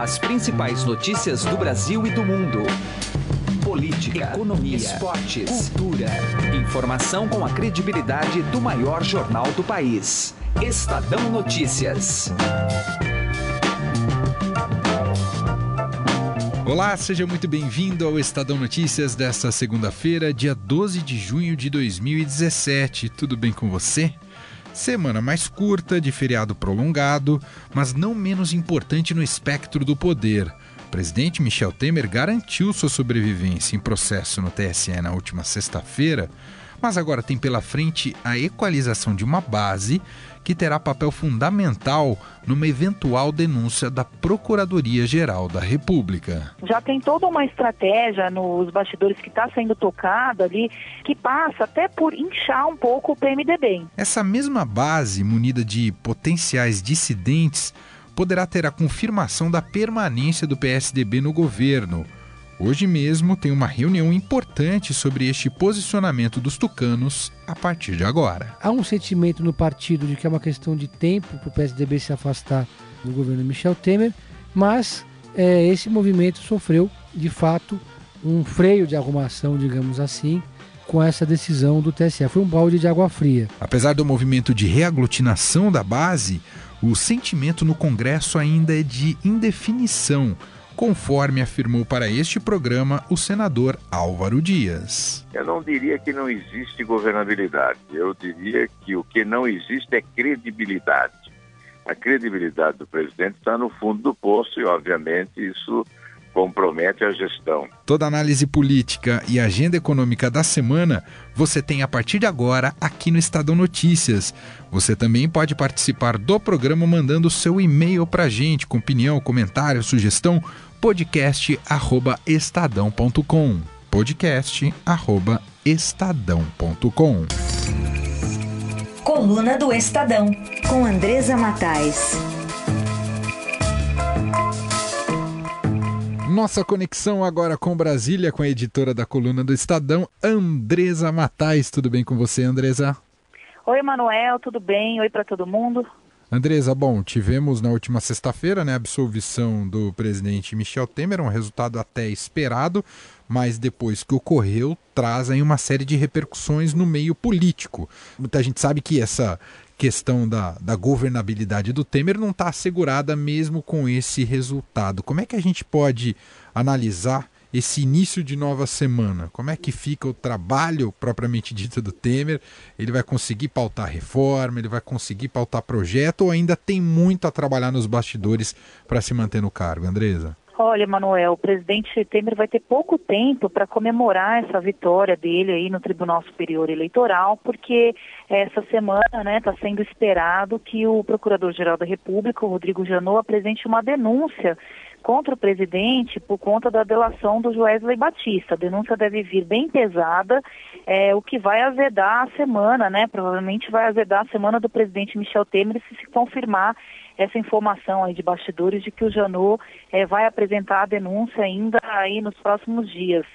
As principais notícias do Brasil e do mundo. Política, economia, esportes, cultura. Informação com a credibilidade do maior jornal do país. Estadão Notícias. Olá, seja muito bem-vindo ao Estadão Notícias desta segunda-feira, dia 12 de junho de 2017. Tudo bem com você? Semana mais curta, de feriado prolongado, mas não menos importante no espectro do poder. O presidente Michel Temer garantiu sua sobrevivência em processo no TSE na última sexta-feira, mas agora tem pela frente a equalização de uma base que terá papel fundamental numa eventual denúncia da Procuradoria-Geral da República. Já tem toda uma estratégia nos bastidores que está sendo tocada ali, que passa até por inchar um pouco o PMDB. Essa mesma base, munida de potenciais dissidentes, poderá ter a confirmação da permanência do PSDB no governo Hoje mesmo tem uma reunião importante sobre este posicionamento dos tucanos a partir de agora. Há um sentimento no partido de que é uma questão de tempo para o PSDB se afastar do governo Michel Temer, mas é, esse movimento sofreu, de fato, um freio de arrumação, digamos assim, com essa decisão do TSE. Foi um balde de água fria. Apesar do movimento de reaglutinação da base, o sentimento no Congresso ainda é de indefinição conforme afirmou para este programa o senador Álvaro Dias. Eu não diria que não existe governabilidade, eu diria que o que não existe é credibilidade. A credibilidade do presidente está no fundo do poço e, obviamente, isso compromete a gestão. Toda análise política e agenda econômica da semana você tem a partir de agora aqui no Estadão Notícias. Você também pode participar do programa mandando seu e-mail para a gente com opinião, comentário, sugestão podcast@estadão.com. podcast@estadão.com. Coluna do Estadão com Andresa Matais. Nossa conexão agora com Brasília, com a editora da coluna do Estadão, Andresa Matais. Tudo bem com você, Andresa? Oi, Manuel, tudo bem? Oi para todo mundo. Andresa, bom, tivemos na última sexta-feira né, a absolvição do presidente Michel Temer, um resultado até esperado, mas depois que ocorreu, traz aí uma série de repercussões no meio político. Muita gente sabe que essa questão da, da governabilidade do Temer não está assegurada mesmo com esse resultado. Como é que a gente pode analisar esse início de nova semana? Como é que fica o trabalho propriamente dito do Temer? Ele vai conseguir pautar reforma? Ele vai conseguir pautar projeto? Ou ainda tem muito a trabalhar nos bastidores para se manter no cargo, Andresa? Olha, Manuel, o presidente Temer vai ter pouco tempo para comemorar essa vitória dele aí no Tribunal Superior Eleitoral, porque essa semana está né, tá sendo esperado que o Procurador-Geral da República, o Rodrigo Janot, apresente uma denúncia contra o presidente por conta da delação do Joesley Batista. A denúncia deve vir bem pesada, é, o que vai azedar a semana, né? Provavelmente vai azedar a semana do presidente Michel Temer se se confirmar essa informação aí de bastidores de que o Janot é, vai apresentar a denúncia ainda aí nos próximos dias.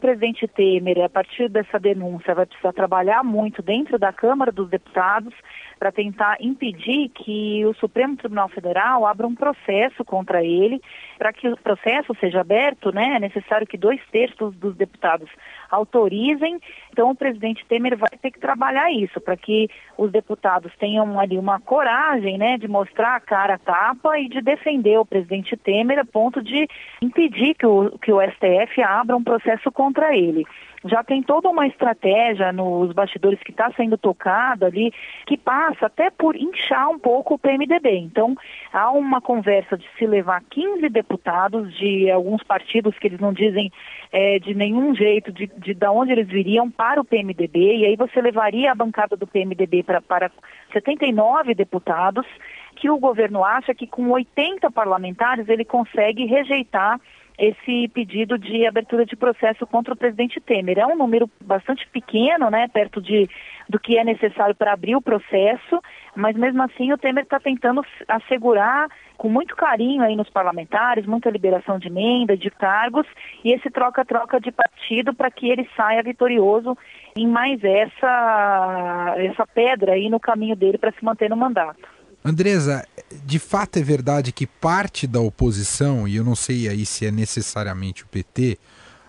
Presidente Temer, a partir dessa denúncia, vai precisar trabalhar muito dentro da Câmara dos Deputados para tentar impedir que o Supremo Tribunal Federal abra um processo contra ele. Para que o processo seja aberto, né, é necessário que dois terços dos deputados autorizem. Então, o presidente Temer vai ter que trabalhar isso, para que os deputados tenham ali uma coragem né, de mostrar a cara a tapa e de defender o presidente Temer a ponto de impedir que o, que o STF abra um processo contra ele já tem toda uma estratégia nos bastidores que está sendo tocada ali, que passa até por inchar um pouco o PMDB. Então, há uma conversa de se levar 15 deputados de alguns partidos que eles não dizem é, de nenhum jeito de, de, de onde eles viriam para o PMDB, e aí você levaria a bancada do PMDB pra, para 79 deputados, que o governo acha que com 80 parlamentares ele consegue rejeitar esse pedido de abertura de processo contra o presidente Temer. É um número bastante pequeno, né, perto de, do que é necessário para abrir o processo, mas mesmo assim o Temer está tentando assegurar com muito carinho aí nos parlamentares, muita liberação de emenda, de cargos e esse troca-troca de partido para que ele saia vitorioso em mais essa, essa pedra aí no caminho dele para se manter no mandato. Andresa, de fato é verdade que parte da oposição, e eu não sei aí se é necessariamente o PT,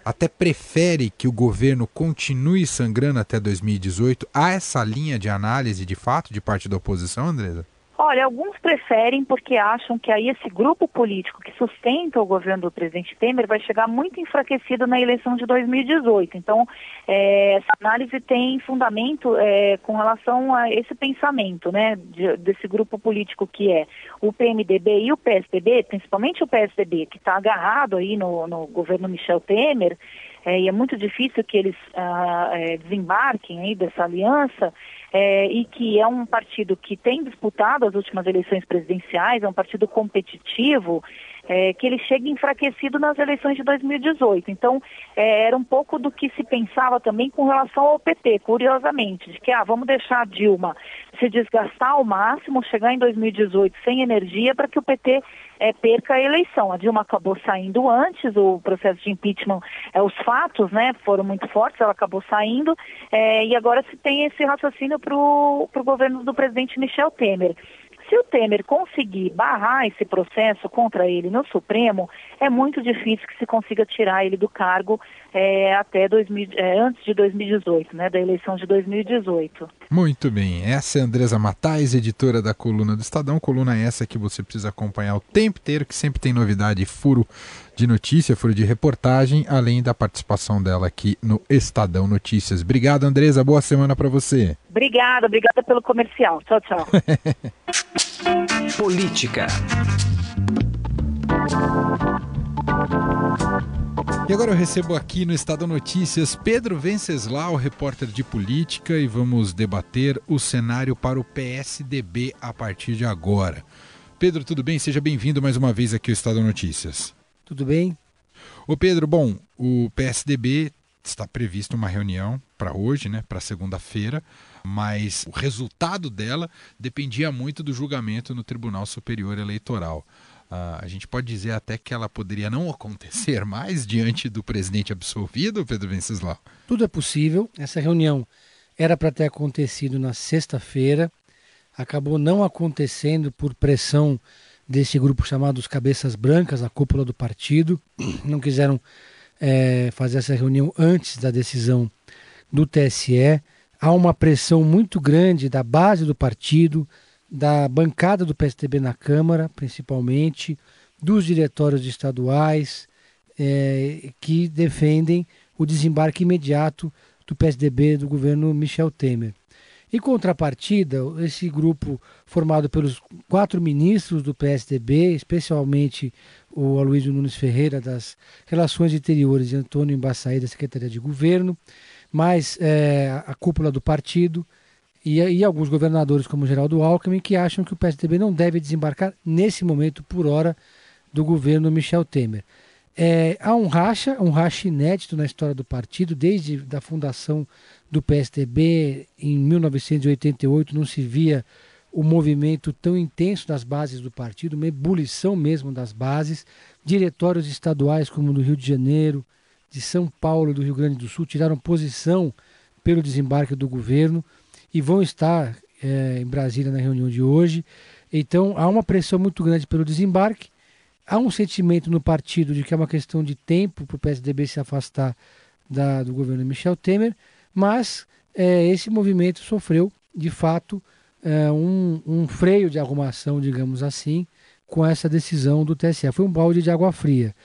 até prefere que o governo continue sangrando até 2018? Há essa linha de análise de fato de parte da oposição, Andresa? Olha, alguns preferem porque acham que aí esse grupo político que sustenta o governo do presidente Temer vai chegar muito enfraquecido na eleição de 2018. Então, é, essa análise tem fundamento é, com relação a esse pensamento, né, de, desse grupo político que é o PMDB e o PSDB, principalmente o PSDB, que está agarrado aí no, no governo Michel Temer, é, e é muito difícil que eles ah, é, desembarquem aí dessa aliança, é, e que é um partido que tem disputado as últimas eleições presidenciais, é um partido competitivo, é, que ele chega enfraquecido nas eleições de 2018. Então, é, era um pouco do que se pensava também com relação ao PT, curiosamente, de que ah, vamos deixar a Dilma se desgastar ao máximo, chegar em 2018 sem energia para que o PT é, perca a eleição. A Dilma acabou saindo antes, o processo de impeachment, é, os fatos né, foram muito fortes, ela acabou saindo, é, e agora se tem esse raciocínio para o governo do presidente Michel Temer. Se o Temer conseguir barrar esse processo contra ele no Supremo, é muito difícil que se consiga tirar ele do cargo é, até 2000, é, antes de 2018, né, da eleição de 2018. Muito bem. Essa é a Andresa Matais, editora da coluna do Estadão. Coluna essa que você precisa acompanhar o tempo inteiro, que sempre tem novidade, furo de notícia, furo de reportagem, além da participação dela aqui no Estadão Notícias. Obrigado, Andresa. Boa semana para você. Obrigada, obrigada pelo comercial. Tchau, tchau. Política. E agora eu recebo aqui no Estado Notícias Pedro Venceslau, repórter de política, e vamos debater o cenário para o PSDB a partir de agora. Pedro, tudo bem? Seja bem-vindo mais uma vez aqui ao Estado Notícias. Tudo bem? Ô Pedro, bom, o PSDB está previsto uma reunião para hoje, né, para segunda-feira, mas o resultado dela dependia muito do julgamento no Tribunal Superior Eleitoral. Uh, a gente pode dizer até que ela poderia não acontecer mais diante do presidente absolvido, Pedro Venceslau? Tudo é possível. Essa reunião era para ter acontecido na sexta-feira, acabou não acontecendo por pressão desse grupo chamado os Cabeças Brancas, a cúpula do partido. Não quiseram é, fazer essa reunião antes da decisão do TSE. Há uma pressão muito grande da base do partido, da bancada do PSDB na Câmara, principalmente, dos diretórios estaduais, é, que defendem o desembarque imediato do PSDB do governo Michel Temer. Em contrapartida, esse grupo formado pelos quatro ministros do PSDB, especialmente o Aloysio Nunes Ferreira das Relações Interiores e Antônio Embaçaí da Secretaria de Governo, mais é, a cúpula do partido, e, e, alguns governadores, como Geraldo Alckmin, que acham que o PSDB não deve desembarcar nesse momento, por hora, do governo Michel Temer. É, há um racha, um racha inédito na história do partido, desde a fundação do PSDB em 1988 não se via o movimento tão intenso das bases do partido, uma ebulição mesmo das bases, diretórios estaduais como do Rio de Janeiro, de São Paulo, do Rio Grande do Sul tiraram posição pelo desembarque do governo e vão estar é, em Brasília na reunião de hoje. Então há uma pressão muito grande pelo desembarque. Há um sentimento no partido de que é uma questão de tempo para o PSDB se afastar da, do governo Michel Temer, mas é, esse movimento sofreu, de fato, é, um, um freio de arrumação, digamos assim, com essa decisão do TSE. Foi um balde de água fria.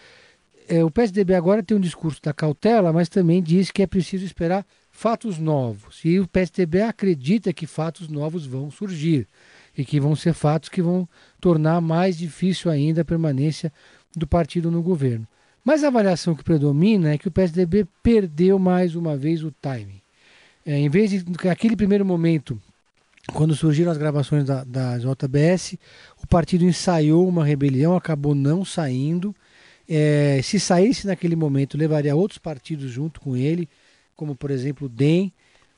É, o PSDB agora tem um discurso da cautela, mas também diz que é preciso esperar fatos novos. E o PSDB acredita que fatos novos vão surgir e que vão ser fatos que vão tornar mais difícil ainda a permanência do partido no governo. Mas a avaliação que predomina é que o PSDB perdeu mais uma vez o timing. É, em vez de aquele primeiro momento, quando surgiram as gravações da, da JBS, o partido ensaiou uma rebelião, acabou não saindo. É, se saísse naquele momento, levaria outros partidos junto com ele, como por exemplo o DEM,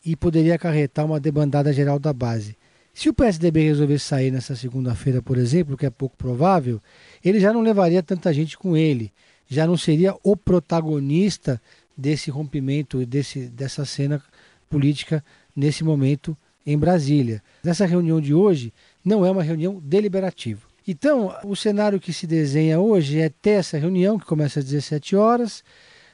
e poderia acarretar uma debandada geral da base. Se o PSDB resolver sair nessa segunda-feira, por exemplo, que é pouco provável, ele já não levaria tanta gente com ele, já não seria o protagonista desse rompimento, desse, dessa cena política nesse momento em Brasília. Nessa reunião de hoje, não é uma reunião deliberativa. Então, o cenário que se desenha hoje é ter essa reunião, que começa às 17 horas,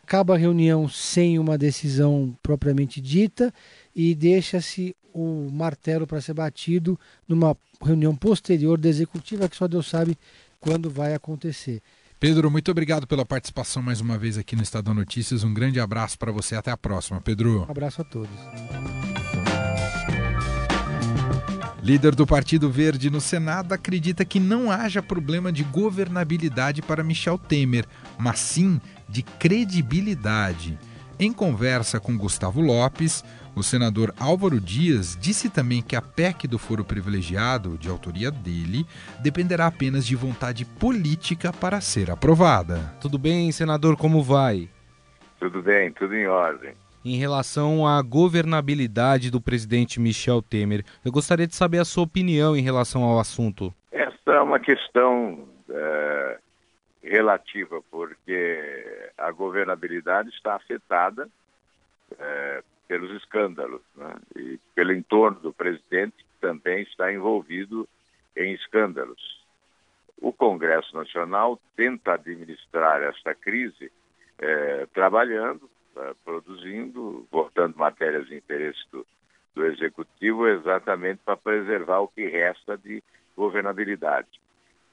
acaba a reunião sem uma decisão propriamente dita e deixa-se o martelo para ser batido numa reunião posterior da executiva, que só Deus sabe quando vai acontecer. Pedro, muito obrigado pela participação mais uma vez aqui no Estadão Notícias. Um grande abraço para você. Até a próxima, Pedro. Um abraço a todos. Líder do Partido Verde no Senado acredita que não haja problema de governabilidade para Michel Temer, mas sim de credibilidade. Em conversa com Gustavo Lopes, o senador Álvaro Dias disse também que a PEC do foro privilegiado, de autoria dele, dependerá apenas de vontade política para ser aprovada. Tudo bem, senador, como vai? Tudo bem, tudo em ordem em relação à governabilidade do presidente Michel Temer. Eu gostaria de saber a sua opinião em relação ao assunto. Essa é uma questão é, relativa, porque a governabilidade está afetada é, pelos escândalos né? e pelo entorno do presidente, que também está envolvido em escândalos. O Congresso Nacional tenta administrar esta crise é, trabalhando uh, produzindo, votando matérias de interesse do, do Executivo exatamente para preservar o que resta de governabilidade.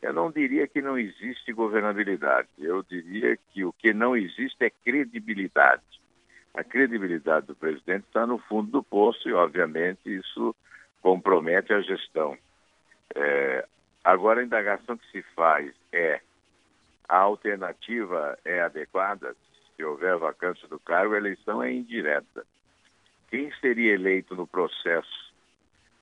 Eu não diria que não existe governabilidade, eu diria que o que não existe é credibilidade. A credibilidade do presidente está no fundo do poço e, obviamente, isso compromete a gestão. É, agora, a indagação que se faz é: a alternativa é adequada? se houver vacância do cargo, a eleição é indireta. Quem seria eleito no processo?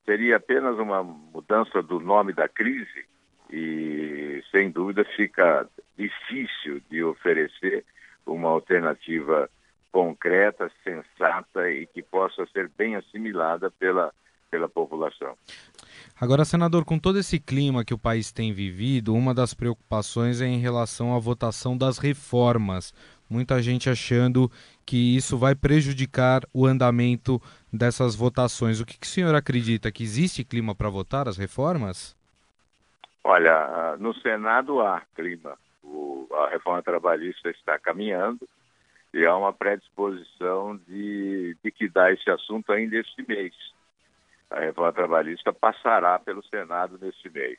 Seria apenas uma mudança do nome da crise e, sem dúvida, fica difícil de oferecer uma alternativa concreta, sensata e que possa ser bem assimilada pela, pela população. Agora, senador, com todo esse clima que o país tem vivido, uma das preocupações é em relação à votação das reformas muita gente achando que isso vai prejudicar o andamento dessas votações. O que, que o senhor acredita? Que existe clima para votar as reformas? Olha, no Senado há clima. O, a reforma trabalhista está caminhando e há uma predisposição de, dá esse assunto ainda este mês. A reforma trabalhista passará pelo Senado neste mês.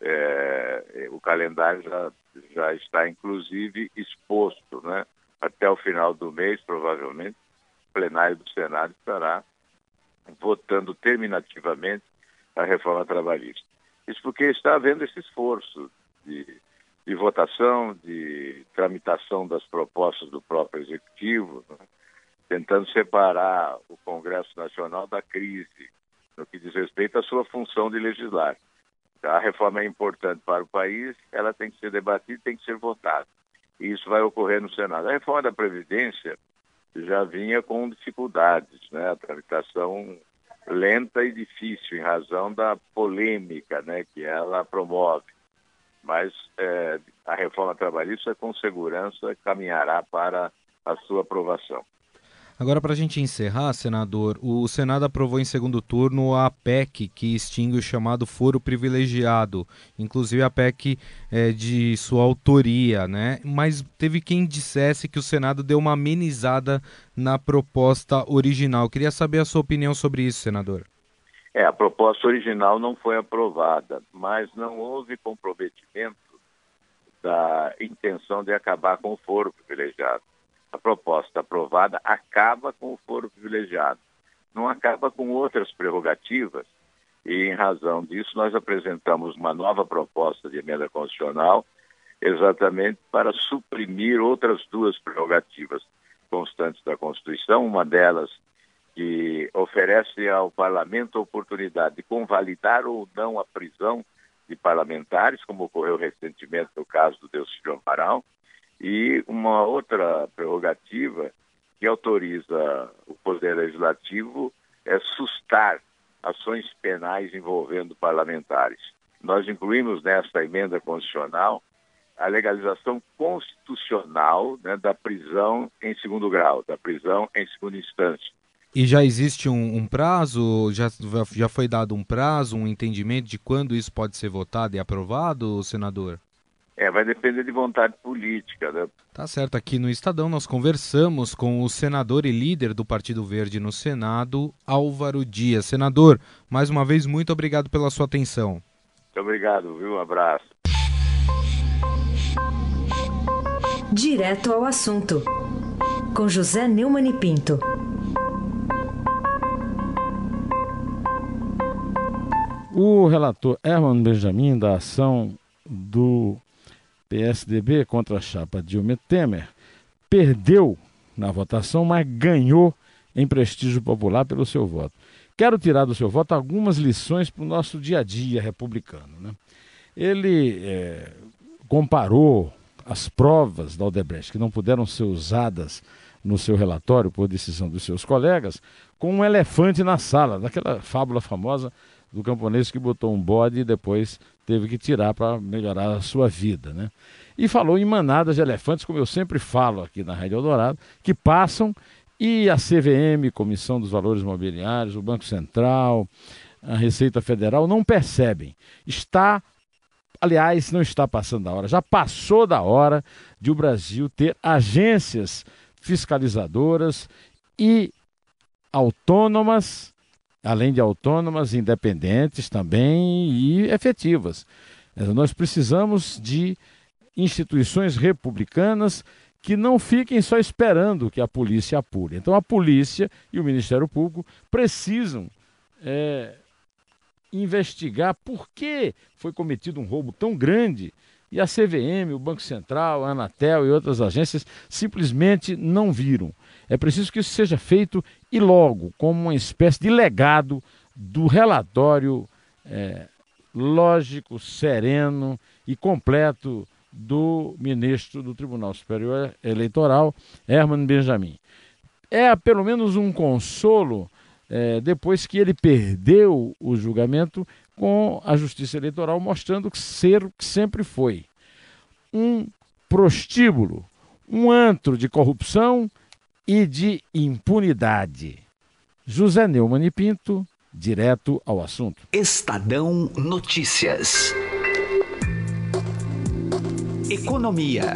É, o calendário já, já está, inclusive, exposto. Né? Até o final do mês, provavelmente, o plenário do Senado estará votando terminativamente a reforma trabalhista. Isso porque está havendo esse esforço de, de votação, de tramitação das propostas do próprio Executivo, né? tentando separar o Congresso Nacional da crise, no que diz respeito à sua função de legislar a reforma é importante para o país, ela tem que ser debatida, tem que ser votada. E isso vai ocorrer no Senado. A reforma da Previdência já vinha com dificuldades, né? A tramitação lenta e difícil em razão da polêmica, né, que ela promove. Mas é, a reforma trabalhista com segurança caminhará para a sua aprovação. Agora, para a gente encerrar, senador, o Senado aprovou em segundo turno a PEC que extingue o chamado foro privilegiado, inclusive a PEC é, de sua autoria, né? Mas teve quem dissesse que o Senado deu uma amenizada na proposta original. Queria saber a sua opinião sobre isso, senador. É, a proposta original não foi aprovada, mas não houve comprometimento da intenção de acabar com o foro privilegiado a proposta aprovada acaba com o foro privilegiado, não acaba com outras prerrogativas, e em razão disso nós apresentamos uma nova proposta de emenda constitucional exatamente para suprimir outras duas prerrogativas constantes da Constituição, uma delas que oferece ao parlamento a oportunidade de convalidar ou não a prisão de parlamentares, como ocorreu recentemente no caso do Deus Filho Amaral, e uma outra prerrogativa que autoriza o Poder Legislativo é sustar ações penais envolvendo parlamentares. Nós incluímos nesta emenda constitucional a legalização constitucional né, da prisão em segundo grau, da prisão em segunda instância. E já existe um, um, prazo, já, já foi dado um prazo, um entendimento de quando isso pode ser votado e aprovado, senador? É, vai depender de vontade política, né? Tá certo. Aqui no Estadão nós conversamos com o senador e líder do Partido Verde no Senado, Álvaro Dias. Senador, mais uma vez, muito obrigado pela sua atenção. Muito obrigado, viu? Um abraço. Direto ao assunto, com José Neumann e Pinto. O relator Herman Benjamin, da ação do PSDB contra a chapa Dilma Temer, perdeu na votação, mas ganhou em prestígio popular pelo seu voto. Quero tirar do seu voto algumas lições para o nosso dia a dia republicano. Né? Ele é, comparou as provas da Odebrecht, que não puderam ser usadas no seu relatório por decisão dos seus colegas, com um elefante na sala, daquela fábula famosa do camponês que botou um bode e depois teve que tirar para melhorar a sua vida. Né? E falou em manadas de elefantes, como eu sempre falo aqui na Rádio Eldorado, que passam e a CVM, Comissão dos Valores Mobiliários, o Banco Central, a Receita Federal não percebem. Está, aliás, não está passando da hora, já passou da hora de o Brasil ter agências fiscalizadoras e autônomas além de autônomas, independentes também e efetivas. Nós precisamos de instituições republicanas que não fiquem só esperando que a polícia apure. Então, a polícia e o Ministério Público precisam é, investigar por que foi cometido um roubo tão grande e a CVM, o Banco Central, a Anatel e outras agências simplesmente não viram. É preciso que isso seja feito e logo, como uma espécie de legado do relatório é, lógico, sereno e completo do ministro do Tribunal Superior Eleitoral, Herman Benjamin. É pelo menos um consolo é, depois que ele perdeu o julgamento com a Justiça Eleitoral, mostrando que ser o que sempre foi um prostíbulo, um antro de corrupção e de impunidade. José Neumann e Pinto, direto ao assunto. Estadão Notícias. Economia.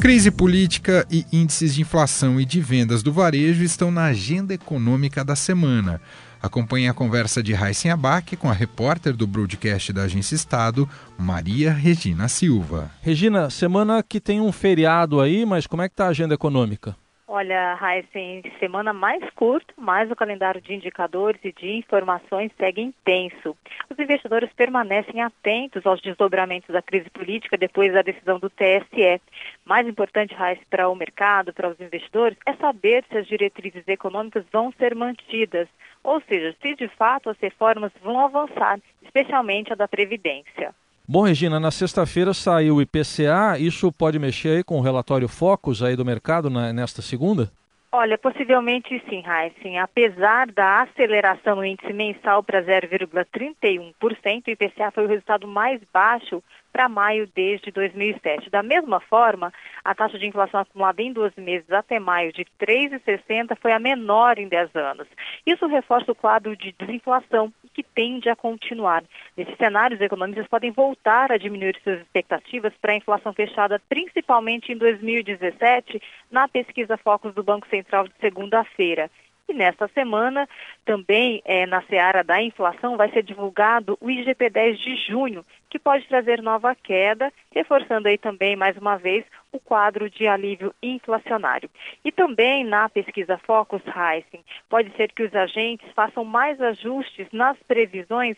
Crise política e índices de inflação e de vendas do varejo estão na agenda econômica da semana. Acompanhe a conversa de Raíssen Abac com a repórter do broadcast da Agência Estado, Maria Regina Silva. Regina, semana que tem um feriado aí, mas como é que está a agenda econômica? Olha, Heisen, semana mais curta, mas o calendário de indicadores e de informações segue intenso. Os investidores permanecem atentos aos desdobramentos da crise política depois da decisão do TSE. Mais importante, Heisen, para o mercado, para os investidores, é saber se as diretrizes econômicas vão ser mantidas, ou seja, se de fato as reformas vão avançar, especialmente a da Previdência. Bom, Regina, na sexta-feira saiu o IPCA, isso pode mexer aí com o relatório Focus aí do mercado na, nesta segunda? Olha, possivelmente sim, Heisen. Apesar da aceleração no índice mensal para 0,31%, o IPCA foi o resultado mais baixo para maio desde 2007. Da mesma forma, a taxa de inflação acumulada em 12 meses até maio de 3,60 foi a menor em 10 anos. Isso reforça o quadro de desinflação que tende a continuar. Nesse cenário, os economistas podem voltar a diminuir suas expectativas para a inflação fechada, principalmente em 2017, na pesquisa Focus do Banco Central de segunda-feira. E nesta semana, também é, na seara da inflação, vai ser divulgado o IGP-10 de junho, que pode trazer nova queda, reforçando aí também, mais uma vez, o quadro de alívio inflacionário. E também na pesquisa Focus Rising, pode ser que os agentes façam mais ajustes nas previsões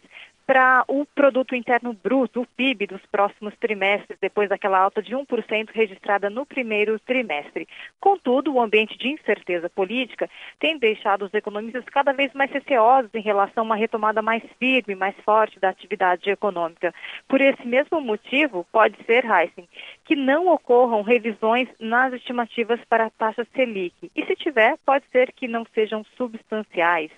para o produto interno bruto, o PIB dos próximos trimestres, depois daquela alta de 1% registrada no primeiro trimestre. Contudo, o ambiente de incerteza política tem deixado os economistas cada vez mais receosos em relação a uma retomada mais firme, mais forte da atividade econômica. Por esse mesmo motivo, pode ser, Heisen, que não ocorram revisões nas estimativas para a taxa Selic. E se tiver, pode ser que não sejam substanciais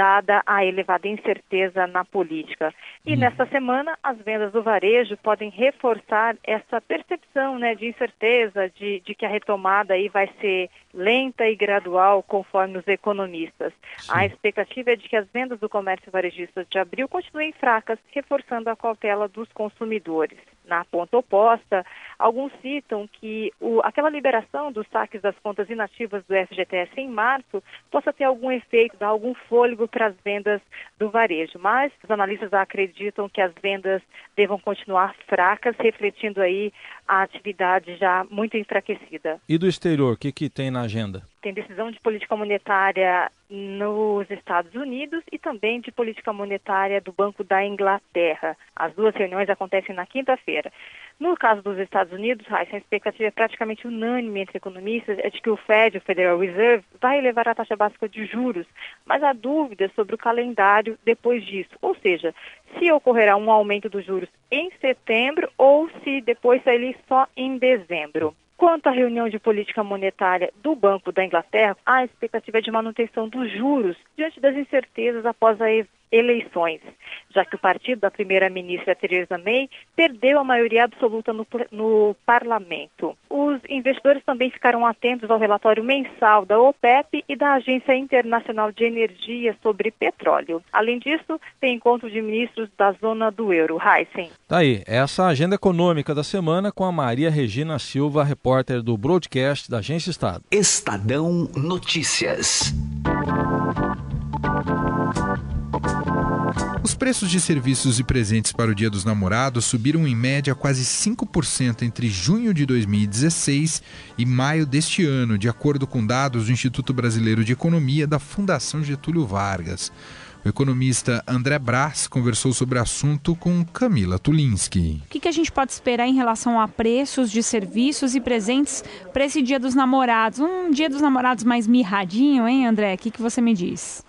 dada a elevada incerteza na política. E hum. nesta semana, as vendas do varejo podem reforçar essa percepção né, de incerteza, de, de que a retomada aí vai ser lenta e gradual, conforme os economistas. Sim. A expectativa é de que as vendas do comércio varejista de abril continuem fracas, reforçando a cautela dos consumidores. Na ponta oposta, alguns citam que o, aquela liberação dos saques das contas inativas do FGTS em março possa ter algum efeito, dar algum fôlego para as vendas do varejo. Mas os analistas acreditam que as vendas devam continuar fracas, refletindo aí a atividade já muito enfraquecida. E do exterior, o que, que tem na agenda? Tem decisão de política monetária nos Estados Unidos e também de política monetária do Banco da Inglaterra. As duas reuniões acontecem na quinta-feira. No caso dos Estados Unidos, a expectativa é praticamente unânime entre economistas é de que o Fed, o Federal Reserve, vai elevar a taxa básica de juros, mas há dúvidas sobre o calendário depois disso, ou seja, se ocorrerá um aumento dos juros em setembro ou se depois sair só em dezembro. Quanto à reunião de política monetária do Banco da Inglaterra, a expectativa é de manutenção dos juros diante das incertezas após a eleições, já que o partido da primeira-ministra Theresa May perdeu a maioria absoluta no, no, parlamento. Os investidores também ficaram atentos ao relatório mensal da OPEP e da Agência Internacional de Energia sobre Petróleo. Além disso, tem encontro de ministros da zona do euro. Heisen. Tá aí, essa é a agenda econômica da semana com a Maria Regina Silva, repórter do broadcast da Agência Estado. Estadão Notícias. Preços de serviços e presentes para o Dia dos Namorados subiram em média quase 5% entre junho de 2016 e maio deste ano, de acordo com dados do Instituto Brasileiro de Economia da Fundação Getúlio Vargas. O economista André Brás conversou sobre o assunto com Camila Tulinski. O que, a gente pode esperar em relação a preços de serviços e presentes para esse Dia dos Namorados? Um Dia dos Namorados mais mirradinho, hein, André? O que, que você me diz?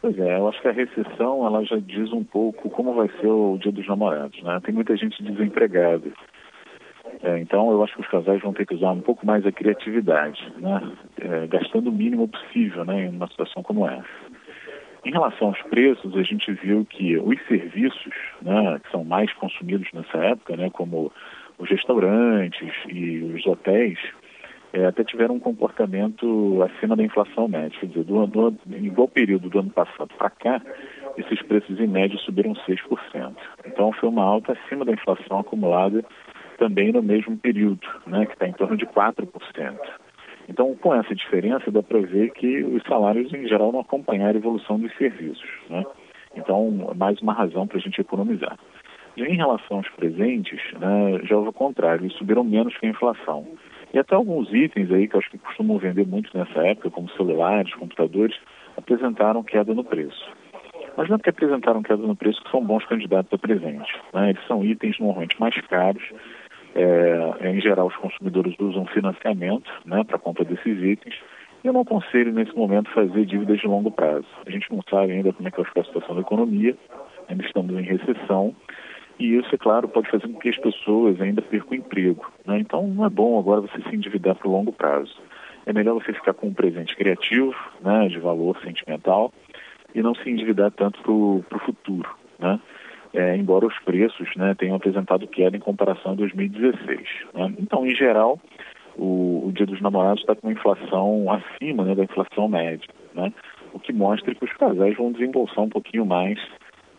Pois é, eu acho que a recessão ela já diz um pouco como vai ser o Dia dos Namorados, né? Tem muita gente desempregada. É, então eu acho que os casais vão ter que usar um pouco mais a criatividade, né? É, gastando o mínimo possível, né? Em uma situação como essa. Em relação aos preços, a gente viu que os serviços, né, que são mais consumidos nessa época, né, como os restaurantes e os hotéis, é, até tiveram um comportamento acima da inflação média. Quer dizer, do, do, igual período do ano passado para cá, esses preços em média subiram 6%. Então foi uma alta acima da inflação acumulada também no mesmo período, né, que está em torno de 4%. Então, com essa diferença, dá para ver que os salários, em geral, não acompanharam a evolução dos serviços. Né? Então, mais uma razão para a gente economizar. Em relação aos presentes, né, já houve o contrário, eles subiram menos que a inflação. E até alguns itens aí que acho que costumam vender muito nessa época, como celulares, computadores, apresentaram queda no preço. Mas não é porque apresentaram queda no preço que são bons candidatos a presente. Né? Eles são itens normalmente mais caros. É, em geral, os consumidores usam financiamento né, para compra desses itens. E eu não aconselho, nesse momento, fazer dívidas de longo prazo. A gente não sabe ainda como é que vai ficar a situação da economia, ainda estamos em recessão. E isso, é claro, pode fazer com que as pessoas ainda percam o emprego. Né? Então, não é bom agora você se endividar para o longo prazo. É melhor você ficar com um presente criativo, né, de valor sentimental, e não se endividar tanto para o futuro. Né? É, embora os preços né, tenham apresentado queda em comparação a 2016. Né? Então, em geral, o, o Dia dos Namorados está com uma inflação acima né, da inflação média, né? o que mostra que os casais vão desembolsar um pouquinho mais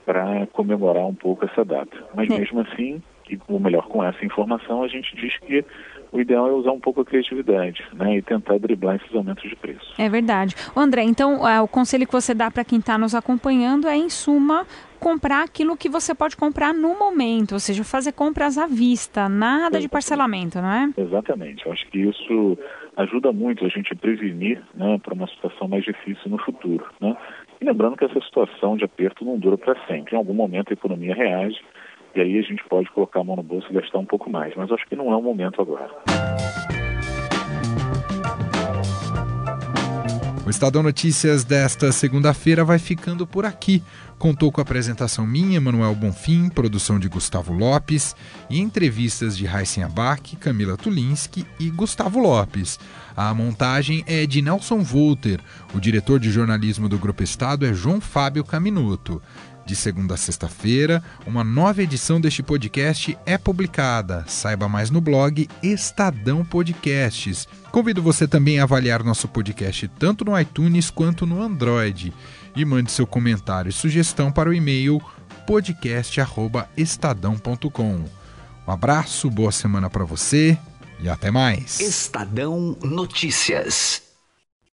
para comemorar um pouco essa data. Mas é. mesmo assim, e ou melhor, com essa informação, a gente diz que o ideal é usar um pouco a criatividade né, e tentar driblar esses aumentos de preço. É verdade. André, então é, o conselho que você dá para quem está nos acompanhando é, em suma, comprar aquilo que você pode comprar no momento, ou seja, fazer compras à vista, nada Exatamente. de parcelamento, não é? Exatamente. Eu acho que isso ajuda muito a gente a prevenir né, para uma situação mais difícil no futuro. Né? E lembrando que essa situação de aperto não dura para sempre. Em algum momento a economia reage e aí a gente pode colocar a mão no bolso e gastar um pouco mais. Mas acho que não é o momento agora. O Estadão Notícias desta segunda-feira vai ficando por aqui. Contou com a apresentação minha, Manuel Bonfim, produção de Gustavo Lopes e entrevistas de Raíssen Abac, Camila Tulinski e Gustavo Lopes. A montagem é de Nelson Volter. O diretor de jornalismo do Grupo Estado é João Fábio Caminuto. De segunda a sexta-feira, uma nova edição deste podcast é publicada. Saiba mais no blog Estadão Podcasts. Convido você também a avaliar nosso podcast tanto no iTunes quanto no Android. E mande seu comentário e sugestão para o e-mail podcast@estadão.com. Um abraço, boa semana para você e até mais. Estadão Notícias.